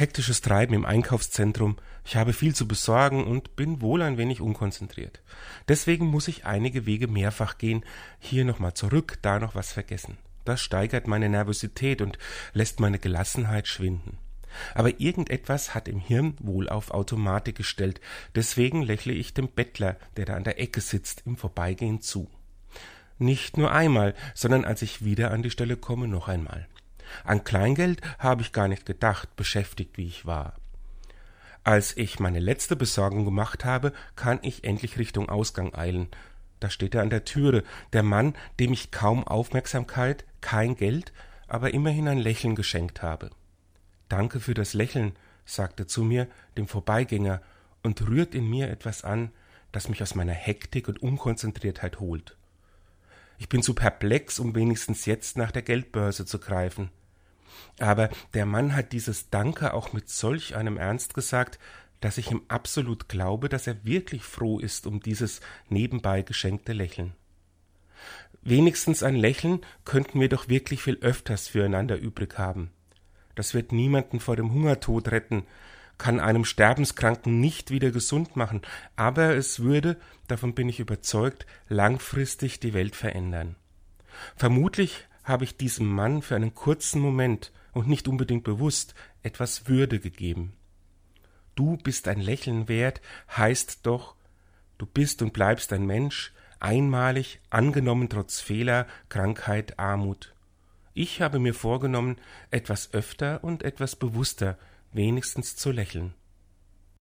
Hektisches Treiben im Einkaufszentrum, ich habe viel zu besorgen und bin wohl ein wenig unkonzentriert. Deswegen muss ich einige Wege mehrfach gehen, hier nochmal zurück, da noch was vergessen. Das steigert meine Nervosität und lässt meine Gelassenheit schwinden. Aber irgendetwas hat im Hirn wohl auf Automatik gestellt, deswegen lächle ich dem Bettler, der da an der Ecke sitzt, im Vorbeigehen zu. Nicht nur einmal, sondern als ich wieder an die Stelle komme, noch einmal. An Kleingeld habe ich gar nicht gedacht, beschäftigt wie ich war. Als ich meine letzte Besorgung gemacht habe, kann ich endlich Richtung Ausgang eilen. Da steht er an der Türe, der Mann, dem ich kaum Aufmerksamkeit, kein Geld, aber immerhin ein Lächeln geschenkt habe. Danke für das Lächeln, sagte zu mir, dem Vorbeigänger, und rührt in mir etwas an, das mich aus meiner Hektik und Unkonzentriertheit holt. Ich bin zu perplex, um wenigstens jetzt nach der Geldbörse zu greifen. Aber der Mann hat dieses Danke auch mit solch einem Ernst gesagt, dass ich ihm absolut glaube, dass er wirklich froh ist um dieses nebenbei geschenkte Lächeln. Wenigstens ein Lächeln könnten wir doch wirklich viel öfters füreinander übrig haben. Das wird niemanden vor dem Hungertod retten, kann einem Sterbenskranken nicht wieder gesund machen, aber es würde, davon bin ich überzeugt, langfristig die Welt verändern. Vermutlich habe ich diesem Mann für einen kurzen Moment und nicht unbedingt bewusst etwas Würde gegeben. Du bist ein Lächeln wert, heißt doch, du bist und bleibst ein Mensch, einmalig, angenommen trotz Fehler, Krankheit, Armut. Ich habe mir vorgenommen, etwas öfter und etwas bewusster wenigstens zu lächeln.